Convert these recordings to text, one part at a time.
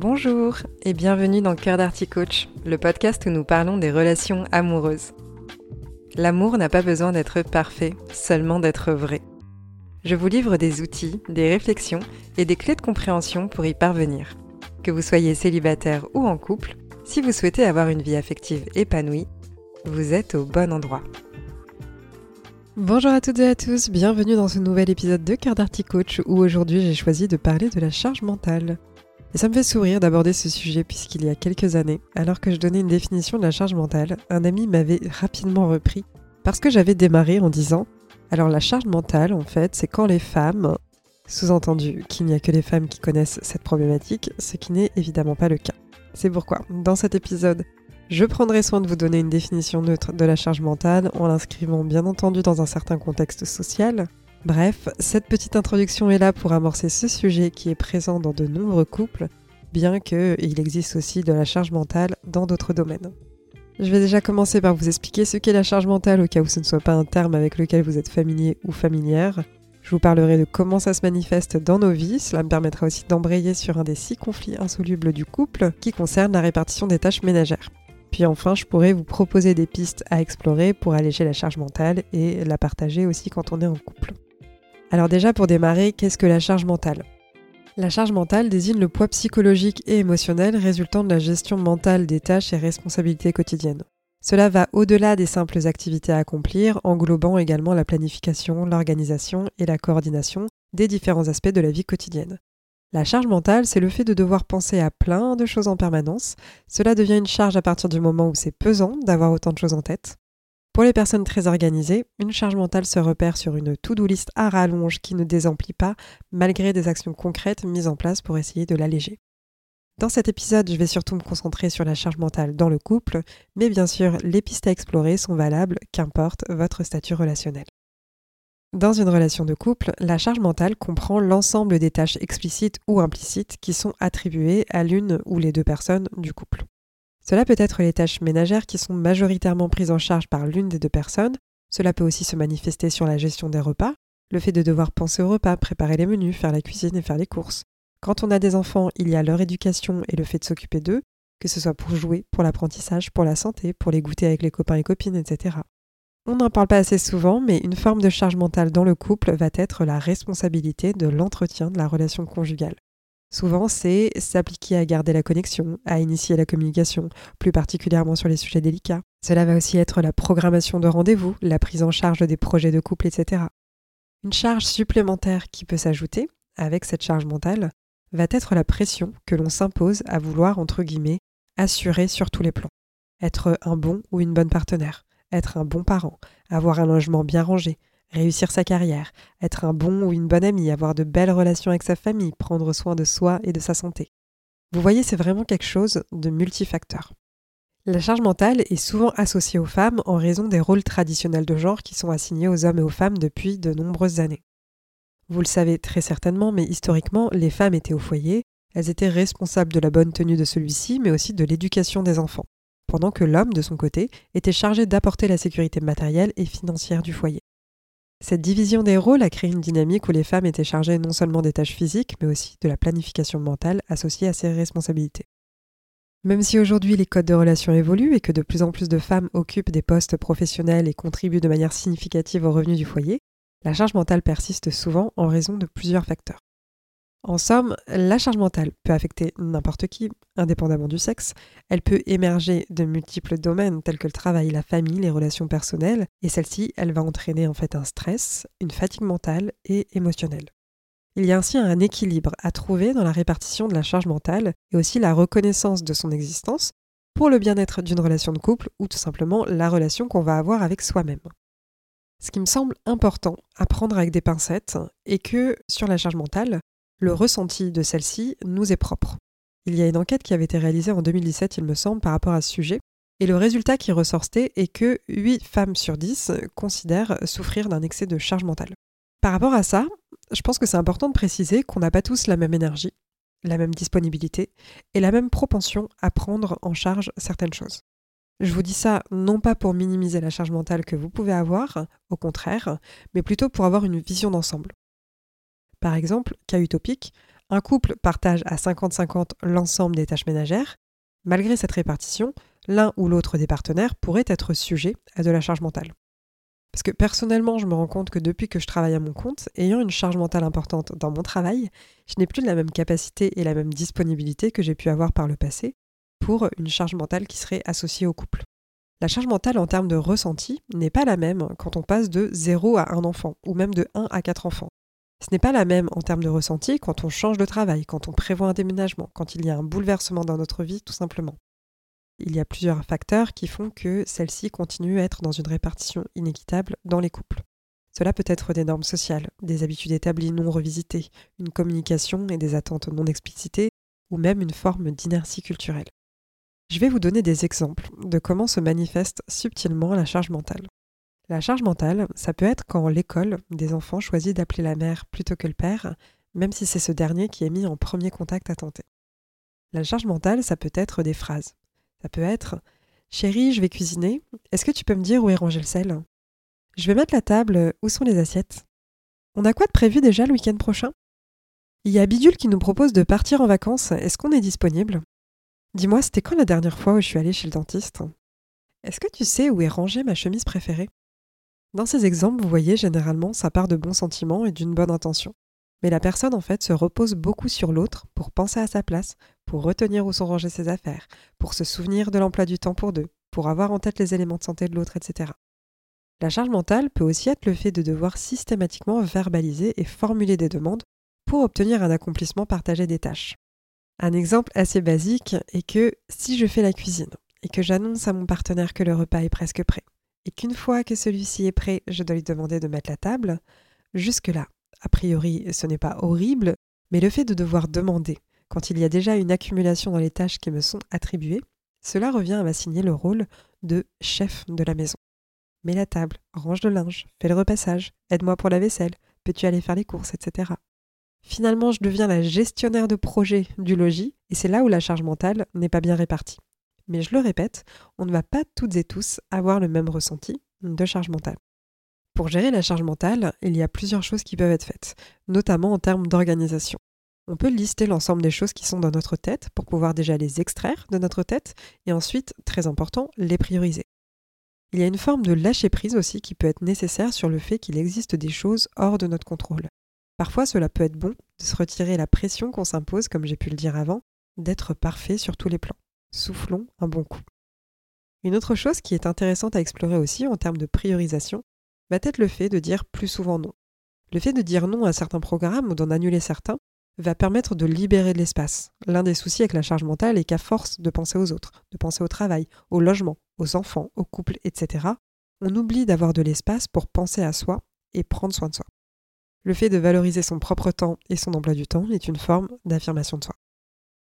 Bonjour et bienvenue dans Cœur d'Articoach, le podcast où nous parlons des relations amoureuses. L'amour n'a pas besoin d'être parfait, seulement d'être vrai. Je vous livre des outils, des réflexions et des clés de compréhension pour y parvenir. Que vous soyez célibataire ou en couple, si vous souhaitez avoir une vie affective épanouie, vous êtes au bon endroit. Bonjour à toutes et à tous, bienvenue dans ce nouvel épisode de Cœur d'Articoach où aujourd'hui j'ai choisi de parler de la charge mentale. Et ça me fait sourire d'aborder ce sujet puisqu'il y a quelques années, alors que je donnais une définition de la charge mentale, un ami m'avait rapidement repris parce que j'avais démarré en disant alors la charge mentale en fait c'est quand les femmes, sous-entendu qu'il n'y a que les femmes qui connaissent cette problématique, ce qui n'est évidemment pas le cas. C'est pourquoi dans cet épisode je prendrai soin de vous donner une définition neutre de la charge mentale en l'inscrivant bien entendu dans un certain contexte social, Bref, cette petite introduction est là pour amorcer ce sujet qui est présent dans de nombreux couples, bien qu'il existe aussi de la charge mentale dans d'autres domaines. Je vais déjà commencer par vous expliquer ce qu'est la charge mentale au cas où ce ne soit pas un terme avec lequel vous êtes familier ou familière. Je vous parlerai de comment ça se manifeste dans nos vies, cela me permettra aussi d'embrayer sur un des six conflits insolubles du couple qui concerne la répartition des tâches ménagères. Puis enfin, je pourrais vous proposer des pistes à explorer pour alléger la charge mentale et la partager aussi quand on est en couple. Alors déjà pour démarrer, qu'est-ce que la charge mentale? La charge mentale désigne le poids psychologique et émotionnel résultant de la gestion mentale des tâches et responsabilités quotidiennes. Cela va au-delà des simples activités à accomplir, englobant également la planification, l'organisation et la coordination des différents aspects de la vie quotidienne. La charge mentale, c'est le fait de devoir penser à plein de choses en permanence. Cela devient une charge à partir du moment où c'est pesant d'avoir autant de choses en tête. Pour les personnes très organisées, une charge mentale se repère sur une to-do list à rallonge qui ne désemplit pas, malgré des actions concrètes mises en place pour essayer de l'alléger. Dans cet épisode, je vais surtout me concentrer sur la charge mentale dans le couple, mais bien sûr, les pistes à explorer sont valables, qu'importe votre statut relationnel. Dans une relation de couple, la charge mentale comprend l'ensemble des tâches explicites ou implicites qui sont attribuées à l'une ou les deux personnes du couple. Cela peut être les tâches ménagères qui sont majoritairement prises en charge par l'une des deux personnes. Cela peut aussi se manifester sur la gestion des repas, le fait de devoir penser aux repas, préparer les menus, faire la cuisine et faire les courses. Quand on a des enfants, il y a leur éducation et le fait de s'occuper d'eux, que ce soit pour jouer, pour l'apprentissage, pour la santé, pour les goûter avec les copains et copines, etc. On n'en parle pas assez souvent, mais une forme de charge mentale dans le couple va être la responsabilité de l'entretien de la relation conjugale. Souvent, c'est s'appliquer à garder la connexion, à initier la communication, plus particulièrement sur les sujets délicats. Cela va aussi être la programmation de rendez-vous, la prise en charge des projets de couple, etc. Une charge supplémentaire qui peut s'ajouter, avec cette charge mentale, va être la pression que l'on s'impose à vouloir, entre guillemets, assurer sur tous les plans. Être un bon ou une bonne partenaire, être un bon parent, avoir un logement bien rangé, réussir sa carrière, être un bon ou une bonne amie, avoir de belles relations avec sa famille, prendre soin de soi et de sa santé. Vous voyez, c'est vraiment quelque chose de multifacteur. La charge mentale est souvent associée aux femmes en raison des rôles traditionnels de genre qui sont assignés aux hommes et aux femmes depuis de nombreuses années. Vous le savez très certainement, mais historiquement, les femmes étaient au foyer, elles étaient responsables de la bonne tenue de celui-ci, mais aussi de l'éducation des enfants, pendant que l'homme, de son côté, était chargé d'apporter la sécurité matérielle et financière du foyer. Cette division des rôles a créé une dynamique où les femmes étaient chargées non seulement des tâches physiques, mais aussi de la planification mentale associée à ces responsabilités. Même si aujourd'hui les codes de relation évoluent et que de plus en plus de femmes occupent des postes professionnels et contribuent de manière significative aux revenus du foyer, la charge mentale persiste souvent en raison de plusieurs facteurs. En somme, la charge mentale peut affecter n'importe qui, indépendamment du sexe. Elle peut émerger de multiples domaines tels que le travail, la famille, les relations personnelles, et celle-ci, elle va entraîner en fait un stress, une fatigue mentale et émotionnelle. Il y a ainsi un équilibre à trouver dans la répartition de la charge mentale et aussi la reconnaissance de son existence pour le bien-être d'une relation de couple ou tout simplement la relation qu'on va avoir avec soi-même. Ce qui me semble important à prendre avec des pincettes est que sur la charge mentale, le ressenti de celle-ci nous est propre. Il y a une enquête qui avait été réalisée en 2017, il me semble, par rapport à ce sujet, et le résultat qui ressortait est que 8 femmes sur 10 considèrent souffrir d'un excès de charge mentale. Par rapport à ça, je pense que c'est important de préciser qu'on n'a pas tous la même énergie, la même disponibilité et la même propension à prendre en charge certaines choses. Je vous dis ça non pas pour minimiser la charge mentale que vous pouvez avoir, au contraire, mais plutôt pour avoir une vision d'ensemble. Par exemple, cas utopique, Un couple partage à 50-50 l'ensemble des tâches ménagères. Malgré cette répartition, l'un ou l'autre des partenaires pourrait être sujet à de la charge mentale. Parce que personnellement, je me rends compte que depuis que je travaille à mon compte, ayant une charge mentale importante dans mon travail, je n'ai plus la même capacité et la même disponibilité que j'ai pu avoir par le passé pour une charge mentale qui serait associée au couple. La charge mentale en termes de ressenti n'est pas la même quand on passe de 0 à 1 enfant, ou même de 1 à 4 enfants. Ce n'est pas la même en termes de ressenti quand on change de travail, quand on prévoit un déménagement, quand il y a un bouleversement dans notre vie, tout simplement. Il y a plusieurs facteurs qui font que celle-ci continue à être dans une répartition inéquitable dans les couples. Cela peut être des normes sociales, des habitudes établies non revisitées, une communication et des attentes non explicitées, ou même une forme d'inertie culturelle. Je vais vous donner des exemples de comment se manifeste subtilement la charge mentale. La charge mentale, ça peut être quand l'école des enfants choisit d'appeler la mère plutôt que le père, même si c'est ce dernier qui est mis en premier contact à tenter. La charge mentale, ça peut être des phrases. Ça peut être Chérie, je vais cuisiner. Est-ce que tu peux me dire où est rangé le sel? Je vais mettre la table. Où sont les assiettes On a quoi de prévu déjà le week-end prochain? Il y a Bidule qui nous propose de partir en vacances. Est-ce qu'on est disponible? Dis-moi, c'était quand la dernière fois où je suis allée chez le dentiste? Est-ce que tu sais où est rangée ma chemise préférée? Dans ces exemples, vous voyez, généralement, ça part de bons sentiments et d'une bonne intention. Mais la personne, en fait, se repose beaucoup sur l'autre pour penser à sa place, pour retenir où sont rangées ses affaires, pour se souvenir de l'emploi du temps pour deux, pour avoir en tête les éléments de santé de l'autre, etc. La charge mentale peut aussi être le fait de devoir systématiquement verbaliser et formuler des demandes pour obtenir un accomplissement partagé des tâches. Un exemple assez basique est que si je fais la cuisine et que j'annonce à mon partenaire que le repas est presque prêt, et qu'une fois que celui-ci est prêt, je dois lui demander de mettre la table, jusque-là, a priori, ce n'est pas horrible, mais le fait de devoir demander, quand il y a déjà une accumulation dans les tâches qui me sont attribuées, cela revient à m'assigner le rôle de chef de la maison. Mets la table, range le linge, fais le repassage, aide-moi pour la vaisselle, peux-tu aller faire les courses, etc. Finalement, je deviens la gestionnaire de projet du logis, et c'est là où la charge mentale n'est pas bien répartie. Mais je le répète, on ne va pas toutes et tous avoir le même ressenti de charge mentale. Pour gérer la charge mentale, il y a plusieurs choses qui peuvent être faites, notamment en termes d'organisation. On peut lister l'ensemble des choses qui sont dans notre tête pour pouvoir déjà les extraire de notre tête et ensuite, très important, les prioriser. Il y a une forme de lâcher prise aussi qui peut être nécessaire sur le fait qu'il existe des choses hors de notre contrôle. Parfois, cela peut être bon de se retirer la pression qu'on s'impose, comme j'ai pu le dire avant, d'être parfait sur tous les plans. Soufflons un bon coup. Une autre chose qui est intéressante à explorer aussi en termes de priorisation va être le fait de dire plus souvent non. Le fait de dire non à certains programmes ou d'en annuler certains va permettre de libérer de l'espace. L'un des soucis avec la charge mentale est qu'à force de penser aux autres, de penser au travail, au logement, aux enfants, aux couples, etc., on oublie d'avoir de l'espace pour penser à soi et prendre soin de soi. Le fait de valoriser son propre temps et son emploi du temps est une forme d'affirmation de soi.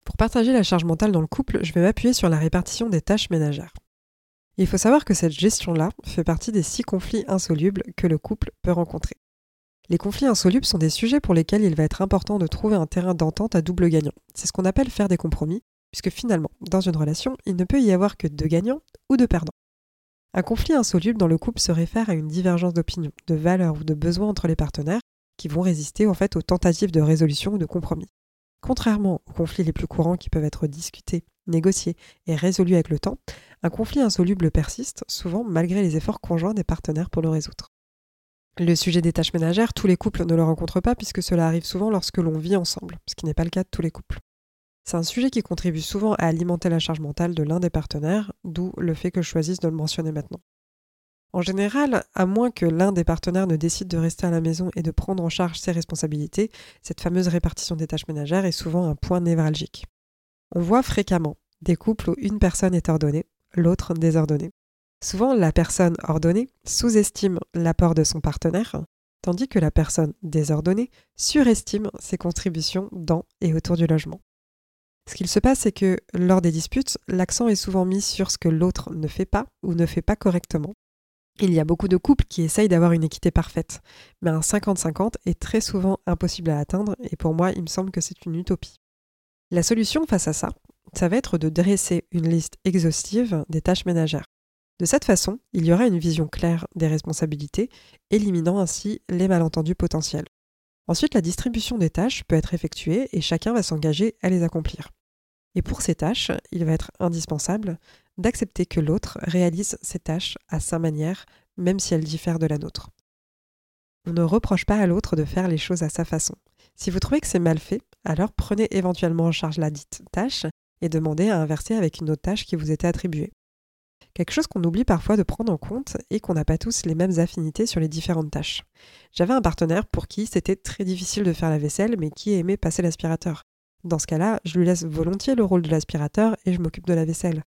Pour partager la charge mentale dans le couple, je vais m'appuyer sur la répartition des tâches ménagères. Il faut savoir que cette gestion-là fait partie des six conflits insolubles que le couple peut rencontrer. Les conflits insolubles sont des sujets pour lesquels il va être important de trouver un terrain d'entente à double gagnant. C'est ce qu'on appelle faire des compromis, puisque finalement, dans une relation, il ne peut y avoir que deux gagnants ou deux perdants. Un conflit insoluble dans le couple se réfère à une divergence d'opinion, de valeurs ou de besoins entre les partenaires qui vont résister en fait aux tentatives de résolution ou de compromis. Contrairement aux conflits les plus courants qui peuvent être discutés, négociés et résolus avec le temps, un conflit insoluble persiste, souvent malgré les efforts conjoints des partenaires pour le résoudre. Le sujet des tâches ménagères, tous les couples ne le rencontrent pas puisque cela arrive souvent lorsque l'on vit ensemble, ce qui n'est pas le cas de tous les couples. C'est un sujet qui contribue souvent à alimenter la charge mentale de l'un des partenaires, d'où le fait que je choisisse de le mentionner maintenant. En général, à moins que l'un des partenaires ne décide de rester à la maison et de prendre en charge ses responsabilités, cette fameuse répartition des tâches ménagères est souvent un point névralgique. On voit fréquemment des couples où une personne est ordonnée, l'autre désordonnée. Souvent, la personne ordonnée sous-estime l'apport de son partenaire, tandis que la personne désordonnée surestime ses contributions dans et autour du logement. Ce qu'il se passe, c'est que lors des disputes, l'accent est souvent mis sur ce que l'autre ne fait pas ou ne fait pas correctement, il y a beaucoup de couples qui essayent d'avoir une équité parfaite, mais un 50-50 est très souvent impossible à atteindre et pour moi il me semble que c'est une utopie. La solution face à ça, ça va être de dresser une liste exhaustive des tâches ménagères. De cette façon, il y aura une vision claire des responsabilités, éliminant ainsi les malentendus potentiels. Ensuite, la distribution des tâches peut être effectuée et chacun va s'engager à les accomplir. Et pour ces tâches, il va être indispensable d'accepter que l'autre réalise ces tâches à sa manière, même si elles diffèrent de la nôtre. On ne reproche pas à l'autre de faire les choses à sa façon. Si vous trouvez que c'est mal fait, alors prenez éventuellement en charge la dite tâche et demandez à inverser avec une autre tâche qui vous était attribuée. Quelque chose qu'on oublie parfois de prendre en compte est qu'on n'a pas tous les mêmes affinités sur les différentes tâches. J'avais un partenaire pour qui c'était très difficile de faire la vaisselle mais qui aimait passer l'aspirateur. Dans ce cas-là, je lui laisse volontiers le rôle de l'aspirateur et je m'occupe de la vaisselle.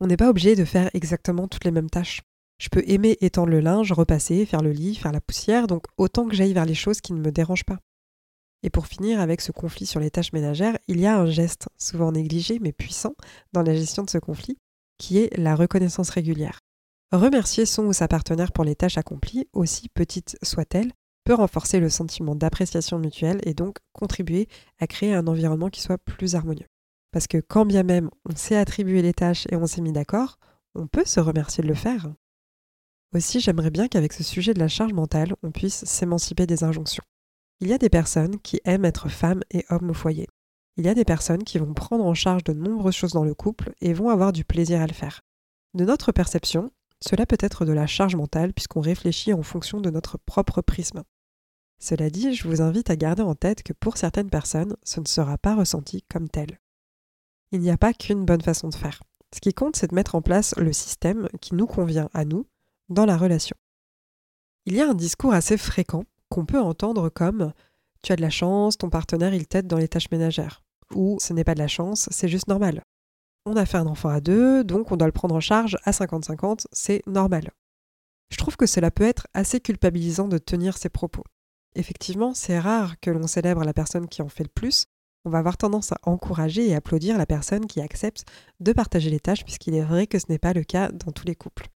On n'est pas obligé de faire exactement toutes les mêmes tâches. Je peux aimer étendre le linge, repasser, faire le lit, faire la poussière, donc autant que j'aille vers les choses qui ne me dérangent pas. Et pour finir avec ce conflit sur les tâches ménagères, il y a un geste, souvent négligé mais puissant, dans la gestion de ce conflit, qui est la reconnaissance régulière. Remercier son ou sa partenaire pour les tâches accomplies, aussi petites soient-elles, peut renforcer le sentiment d'appréciation mutuelle et donc contribuer à créer un environnement qui soit plus harmonieux. Parce que quand bien même on s'est attribué les tâches et on s'est mis d'accord, on peut se remercier de le faire. Aussi, j'aimerais bien qu'avec ce sujet de la charge mentale, on puisse s'émanciper des injonctions. Il y a des personnes qui aiment être femmes et hommes au foyer. Il y a des personnes qui vont prendre en charge de nombreuses choses dans le couple et vont avoir du plaisir à le faire. De notre perception, cela peut être de la charge mentale puisqu'on réfléchit en fonction de notre propre prisme. Cela dit, je vous invite à garder en tête que pour certaines personnes, ce ne sera pas ressenti comme tel. Il n'y a pas qu'une bonne façon de faire. Ce qui compte, c'est de mettre en place le système qui nous convient à nous dans la relation. Il y a un discours assez fréquent qu'on peut entendre comme Tu as de la chance, ton partenaire il t'aide dans les tâches ménagères. Ou ce n'est pas de la chance, c'est juste normal. On a fait un enfant à deux, donc on doit le prendre en charge à 50-50, c'est normal. Je trouve que cela peut être assez culpabilisant de tenir ces propos. Effectivement, c'est rare que l'on célèbre la personne qui en fait le plus. On va avoir tendance à encourager et applaudir la personne qui accepte de partager les tâches, puisqu'il est vrai que ce n'est pas le cas dans tous les couples.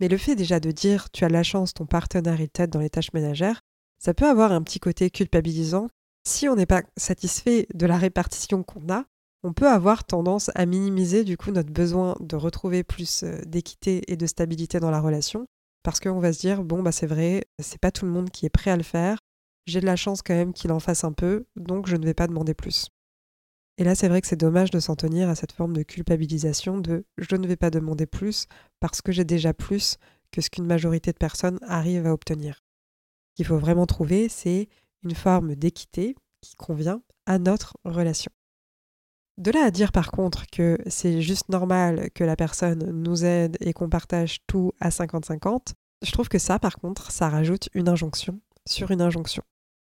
Mais le fait déjà de dire tu as la chance, ton partenaire est tête dans les tâches ménagères, ça peut avoir un petit côté culpabilisant. Si on n'est pas satisfait de la répartition qu'on a, on peut avoir tendance à minimiser du coup notre besoin de retrouver plus euh, d'équité et de stabilité dans la relation, parce qu'on va se dire bon bah c'est vrai, c'est pas tout le monde qui est prêt à le faire, j'ai de la chance quand même qu'il en fasse un peu, donc je ne vais pas demander plus. Et là, c'est vrai que c'est dommage de s'en tenir à cette forme de culpabilisation de je ne vais pas demander plus parce que j'ai déjà plus que ce qu'une majorité de personnes arrivent à obtenir. Ce qu'il faut vraiment trouver, c'est une forme d'équité qui convient à notre relation. De là à dire par contre que c'est juste normal que la personne nous aide et qu'on partage tout à 50-50, je trouve que ça par contre, ça rajoute une injonction sur une injonction.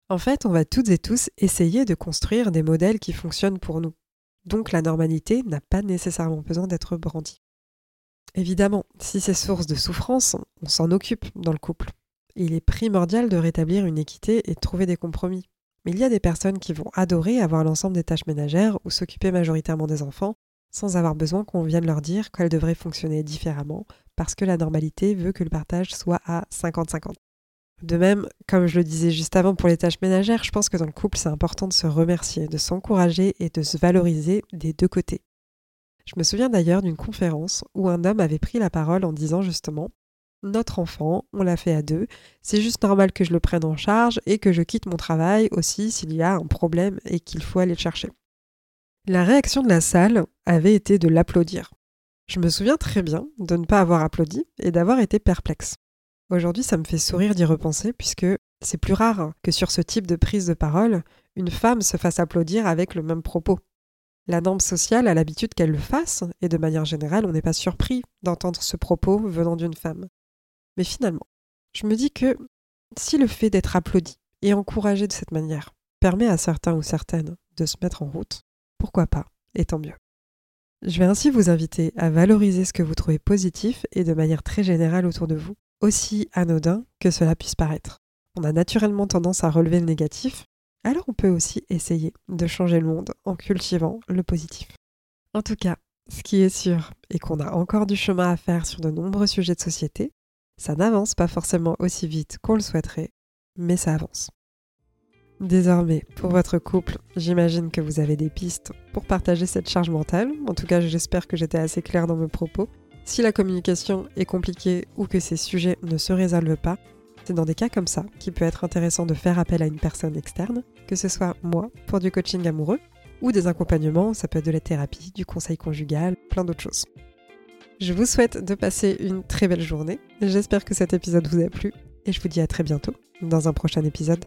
En fait, on va toutes et tous essayer de construire des modèles qui fonctionnent pour nous. Donc la normalité n'a pas nécessairement besoin d'être brandie. Évidemment, si c'est source de souffrance, on s'en occupe dans le couple. Il est primordial de rétablir une équité et de trouver des compromis. Mais il y a des personnes qui vont adorer avoir l'ensemble des tâches ménagères ou s'occuper majoritairement des enfants sans avoir besoin qu'on vienne leur dire qu'elles devraient fonctionner différemment parce que la normalité veut que le partage soit à 50-50. De même, comme je le disais juste avant pour les tâches ménagères, je pense que dans le couple, c'est important de se remercier, de s'encourager et de se valoriser des deux côtés. Je me souviens d'ailleurs d'une conférence où un homme avait pris la parole en disant justement Notre enfant, on l'a fait à deux, c'est juste normal que je le prenne en charge et que je quitte mon travail aussi s'il y a un problème et qu'il faut aller le chercher. La réaction de la salle avait été de l'applaudir. Je me souviens très bien de ne pas avoir applaudi et d'avoir été perplexe. Aujourd'hui, ça me fait sourire d'y repenser puisque c'est plus rare que sur ce type de prise de parole, une femme se fasse applaudir avec le même propos. La norme sociale a l'habitude qu'elle le fasse, et de manière générale, on n'est pas surpris d'entendre ce propos venant d'une femme. Mais finalement, je me dis que si le fait d'être applaudi et encouragé de cette manière permet à certains ou certaines de se mettre en route, pourquoi pas, et tant mieux. Je vais ainsi vous inviter à valoriser ce que vous trouvez positif et de manière très générale autour de vous, aussi anodin que cela puisse paraître. On a naturellement tendance à relever le négatif, alors on peut aussi essayer de changer le monde en cultivant le positif. En tout cas, ce qui est sûr est qu'on a encore du chemin à faire sur de nombreux sujets de société. Ça n'avance pas forcément aussi vite qu'on le souhaiterait, mais ça avance. Désormais, pour votre couple, j'imagine que vous avez des pistes pour partager cette charge mentale. En tout cas, j'espère que j'étais assez claire dans mes propos. Si la communication est compliquée ou que ces sujets ne se résolvent pas, C'est dans des cas comme ça qu'il peut être intéressant de faire appel à une personne externe, que ce soit moi pour du coaching amoureux, ou des accompagnements, ça peut être de la thérapie, du conseil conjugal, plein d'autres choses. Je vous souhaite de passer une très belle journée, j'espère que cet épisode vous a plu, et je vous dis à très bientôt dans un prochain épisode.